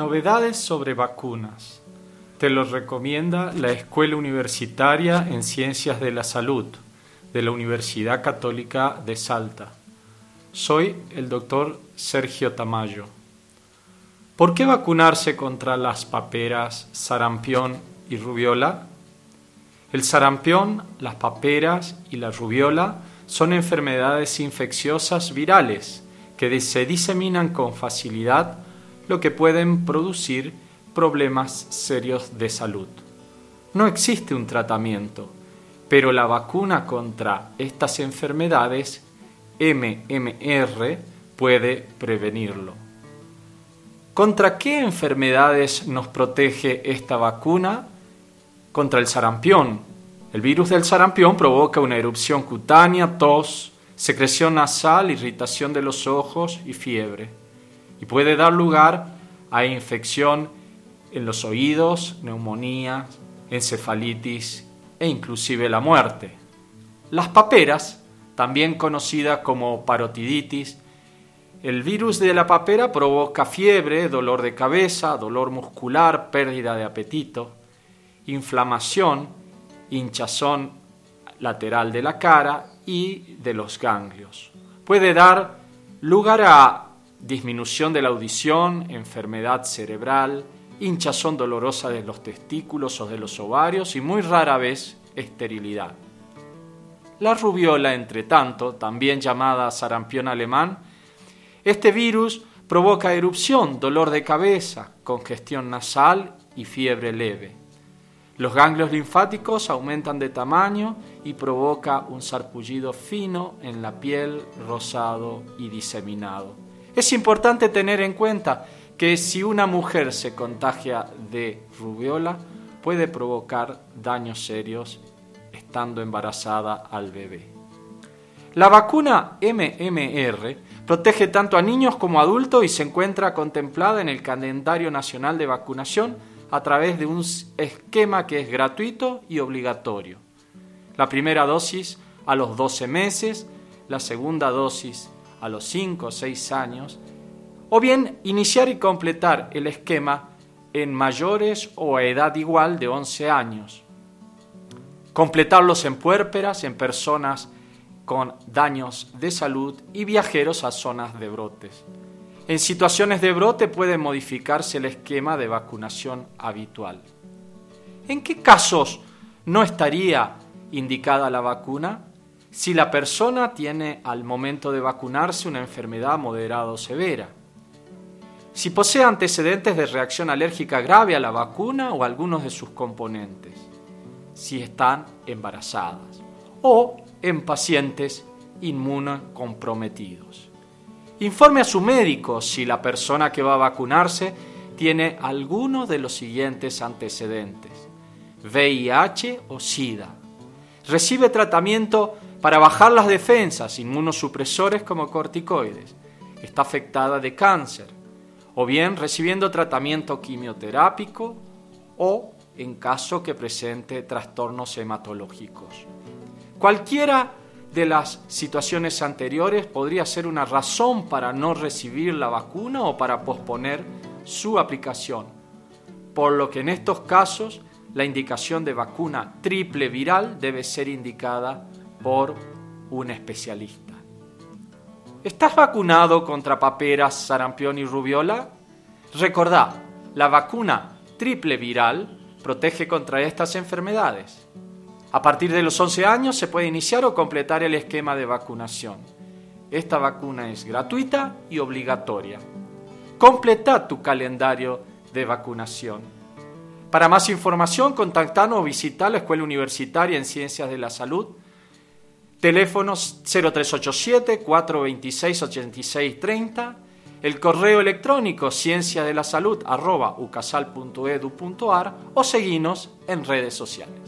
Novedades sobre vacunas. Te lo recomienda la Escuela Universitaria en Ciencias de la Salud de la Universidad Católica de Salta. Soy el doctor Sergio Tamayo. ¿Por qué vacunarse contra las paperas, sarampión y rubiola? El sarampión, las paperas y la rubiola son enfermedades infecciosas virales que se diseminan con facilidad, lo que pueden producir problemas serios de salud. No existe un tratamiento, pero la vacuna contra estas enfermedades, MMR, puede prevenirlo. ¿Contra qué enfermedades nos protege esta vacuna? Contra el sarampión, el virus del sarampión provoca una erupción cutánea, tos, secreción nasal, irritación de los ojos y fiebre. Y puede dar lugar a infección en los oídos, neumonía, encefalitis e inclusive la muerte. Las paperas, también conocida como parotiditis, el virus de la papera provoca fiebre, dolor de cabeza, dolor muscular, pérdida de apetito, inflamación, hinchazón lateral de la cara y de los ganglios. Puede dar lugar a disminución de la audición, enfermedad cerebral, hinchazón dolorosa de los testículos o de los ovarios y muy rara vez esterilidad. La rubiola, entre tanto, también llamada sarampión alemán, este virus provoca erupción, dolor de cabeza, congestión nasal y fiebre leve. Los ganglios linfáticos aumentan de tamaño y provoca un sarpullido fino en la piel, rosado y diseminado. Es importante tener en cuenta que si una mujer se contagia de rubiola, puede provocar daños serios estando embarazada al bebé. La vacuna MMR protege tanto a niños como a adultos y se encuentra contemplada en el calendario nacional de vacunación a través de un esquema que es gratuito y obligatorio. La primera dosis a los 12 meses, la segunda dosis a los 5 o 6 años, o bien iniciar y completar el esquema en mayores o a edad igual de 11 años. Completarlos en puérperas, en personas con daños de salud y viajeros a zonas de brotes. En situaciones de brote puede modificarse el esquema de vacunación habitual. ¿En qué casos no estaría indicada la vacuna? Si la persona tiene al momento de vacunarse una enfermedad moderada o severa. Si posee antecedentes de reacción alérgica grave a la vacuna o a algunos de sus componentes. Si están embarazadas. O en pacientes inmunocomprometidos. Informe a su médico si la persona que va a vacunarse tiene alguno de los siguientes antecedentes. VIH o SIDA. Recibe tratamiento para bajar las defensas, inmunosupresores como corticoides. Está afectada de cáncer. O bien recibiendo tratamiento quimioterápico o en caso que presente trastornos hematológicos. Cualquiera de las situaciones anteriores podría ser una razón para no recibir la vacuna o para posponer su aplicación, por lo que en estos casos la indicación de vacuna triple viral debe ser indicada por un especialista. ¿Estás vacunado contra paperas, sarampión y rubiola? Recordá, la vacuna triple viral protege contra estas enfermedades. A partir de los 11 años se puede iniciar o completar el esquema de vacunación. Esta vacuna es gratuita y obligatoria. Completa tu calendario de vacunación. Para más información, contactanos o visita la Escuela Universitaria en Ciencias de la Salud. Teléfonos 0387 426 8630 el correo electrónico ciencia de la salud o seguinos en redes sociales.